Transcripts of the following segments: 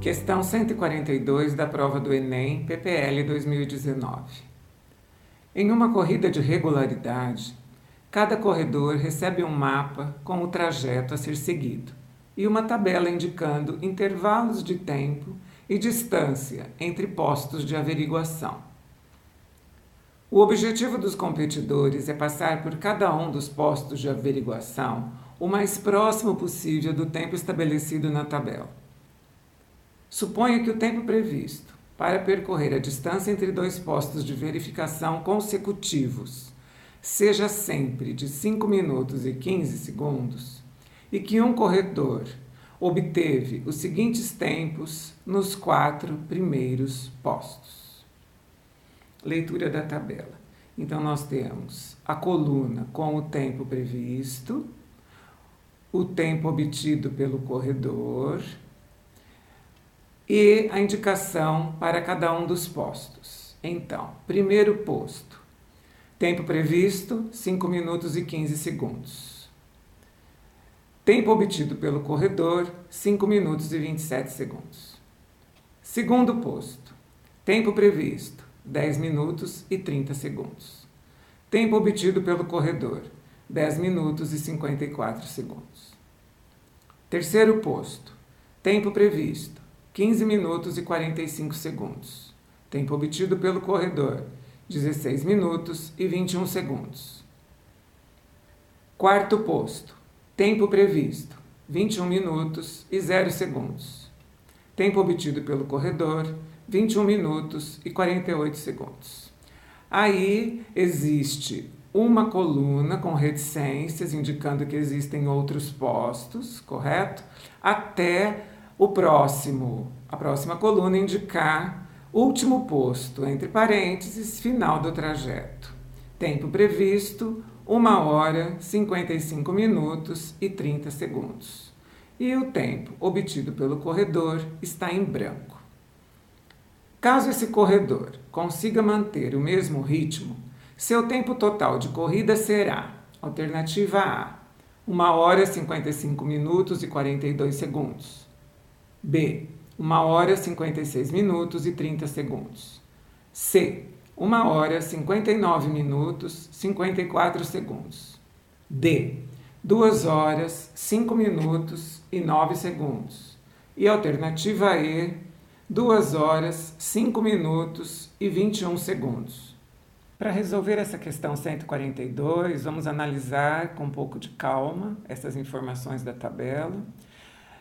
Questão 142 da prova do Enem, PPL 2019. Em uma corrida de regularidade, cada corredor recebe um mapa com o trajeto a ser seguido e uma tabela indicando intervalos de tempo e distância entre postos de averiguação. O objetivo dos competidores é passar por cada um dos postos de averiguação o mais próximo possível do tempo estabelecido na tabela. Suponha que o tempo previsto para percorrer a distância entre dois postos de verificação consecutivos seja sempre de 5 minutos e 15 segundos e que um corredor obteve os seguintes tempos nos quatro primeiros postos. Leitura da tabela. Então, nós temos a coluna com o tempo previsto, o tempo obtido pelo corredor e a indicação para cada um dos postos. Então, primeiro posto, tempo previsto 5 minutos e 15 segundos. Tempo obtido pelo corredor 5 minutos e 27 segundos. Segundo posto, tempo previsto 10 minutos e 30 segundos. Tempo obtido pelo corredor 10 minutos e 54 segundos. Terceiro posto, tempo previsto 15 minutos e 45 segundos. Tempo obtido pelo corredor: 16 minutos e 21 segundos. Quarto posto: tempo previsto: 21 minutos e 0 segundos. Tempo obtido pelo corredor: 21 minutos e 48 segundos. Aí existe uma coluna com reticências indicando que existem outros postos, correto? Até o próximo, a próxima coluna indicar último posto, entre parênteses, final do trajeto. Tempo previsto, 1 hora, 55 minutos e 30 segundos. E o tempo obtido pelo corredor está em branco. Caso esse corredor consiga manter o mesmo ritmo, seu tempo total de corrida será: alternativa A, 1 hora, 55 minutos e 42 segundos. B. 1 hora 56 minutos e 30 segundos. C. 1 hora 59 minutos 54 segundos. D. 2 horas 5 minutos e 9 segundos. E alternativa E. 2 horas 5 minutos e 21 segundos. Para resolver essa questão 142, vamos analisar com um pouco de calma essas informações da tabela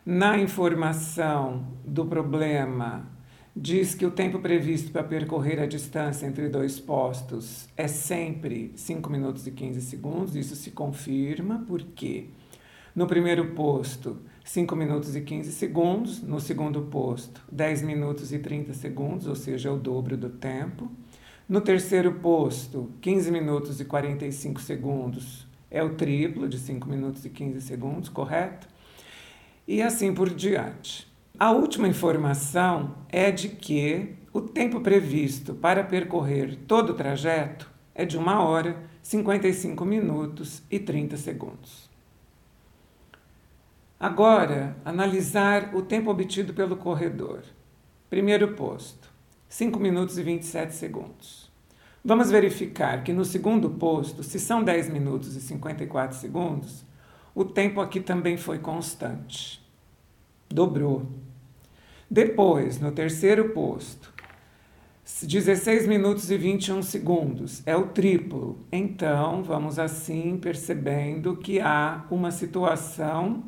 na informação do problema, diz que o tempo previsto para percorrer a distância entre dois postos é sempre 5 minutos e 15 segundos. Isso se confirma, porque no primeiro posto, 5 minutos e 15 segundos, no segundo posto, 10 minutos e 30 segundos, ou seja, é o dobro do tempo. No terceiro posto, 15 minutos e 45 segundos, é o triplo de 5 minutos e 15 segundos, correto? E assim por diante. A última informação é de que o tempo previsto para percorrer todo o trajeto é de 1 hora, 55 minutos e 30 segundos. Agora, analisar o tempo obtido pelo corredor. Primeiro posto, 5 minutos e 27 segundos. Vamos verificar que no segundo posto, se são 10 minutos e 54 segundos, o tempo aqui também foi constante. Dobrou. Depois, no terceiro posto, 16 minutos e 21 segundos, é o triplo. Então, vamos assim percebendo que há uma situação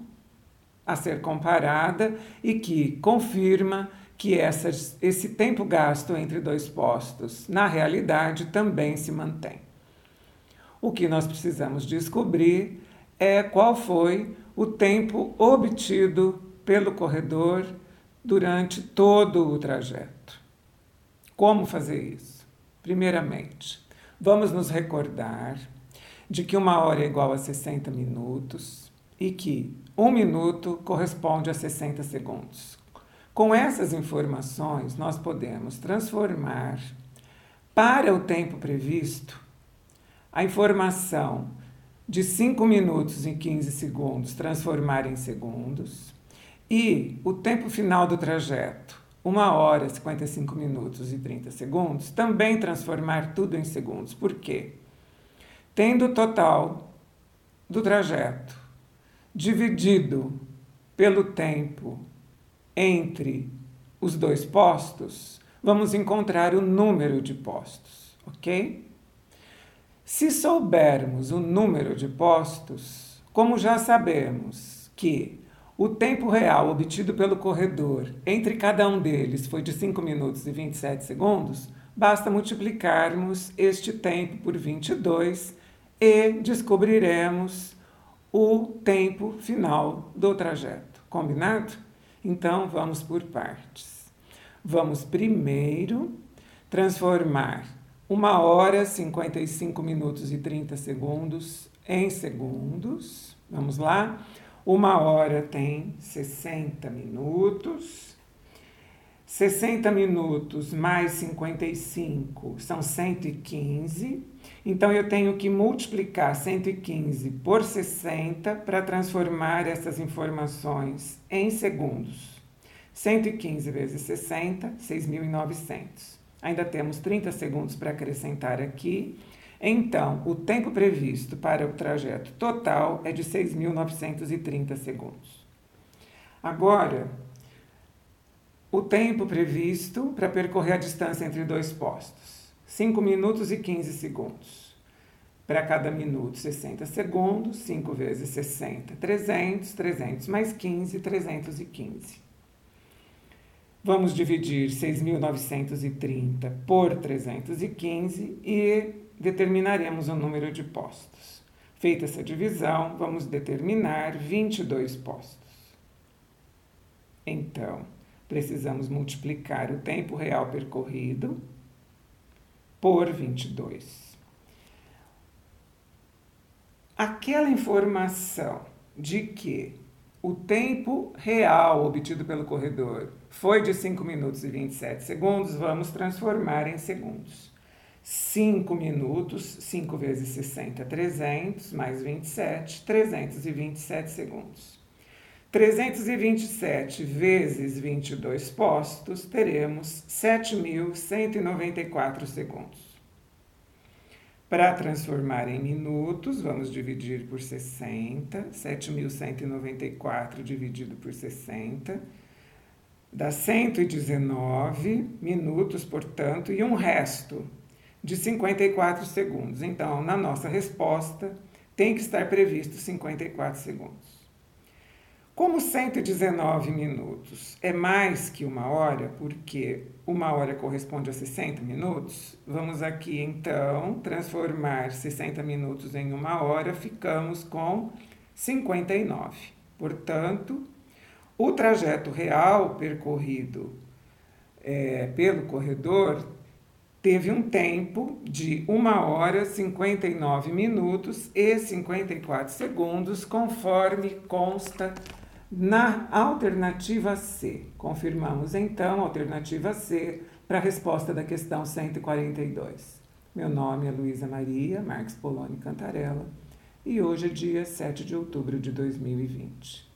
a ser comparada e que confirma que essa, esse tempo gasto entre dois postos, na realidade, também se mantém. O que nós precisamos descobrir é qual foi o tempo obtido pelo corredor durante todo o trajeto. Como fazer isso? Primeiramente, vamos nos recordar de que uma hora é igual a 60 minutos e que um minuto corresponde a 60 segundos. Com essas informações, nós podemos transformar para o tempo previsto a informação de 5 minutos e 15 segundos transformar em segundos, e o tempo final do trajeto, 1 hora, 55 minutos e 30 segundos, também transformar tudo em segundos. Por quê? Tendo o total do trajeto dividido pelo tempo entre os dois postos, vamos encontrar o número de postos, ok? Se soubermos o número de postos, como já sabemos que o tempo real obtido pelo corredor entre cada um deles foi de 5 minutos e 27 segundos, basta multiplicarmos este tempo por 22 e descobriremos o tempo final do trajeto. Combinado? Então vamos por partes. Vamos primeiro transformar 1 hora, 55 minutos e 30 segundos em segundos. Vamos lá? Uma hora tem 60 minutos. 60 minutos mais 55 são 115. Então eu tenho que multiplicar 115 por 60 para transformar essas informações em segundos. 115 vezes 60, 6.900. Ainda temos 30 segundos para acrescentar aqui. Então, o tempo previsto para o trajeto total é de 6.930 segundos. Agora, o tempo previsto para percorrer a distância entre dois postos: 5 minutos e 15 segundos. Para cada minuto, 60 segundos, 5 vezes 60, 300, 300 mais 15, 315. Vamos dividir 6.930 por 315 e determinaremos o número de postos. Feita essa divisão, vamos determinar 22 postos. Então, precisamos multiplicar o tempo real percorrido por 22. Aquela informação de que o tempo real obtido pelo corredor foi de 5 minutos e 27 segundos, vamos transformar em segundos. 5 minutos, 5 vezes 60, 300, mais 27, 327 segundos. 327 vezes 22 postos, teremos 7.194 segundos. Para transformar em minutos, vamos dividir por 60, 7.194 dividido por 60, dá 119 minutos, portanto, e um resto, de 54 segundos. Então, na nossa resposta, tem que estar previsto 54 segundos. Como 119 minutos é mais que uma hora, porque uma hora corresponde a 60 minutos, vamos aqui então transformar 60 minutos em uma hora, ficamos com 59. Portanto, o trajeto real percorrido é, pelo corredor teve um tempo de 1 hora 59 minutos e 54 segundos, conforme consta na alternativa C. Confirmamos então a alternativa C para a resposta da questão 142. Meu nome é Luísa Maria Marques Poloni Cantarella e hoje é dia 7 de outubro de 2020.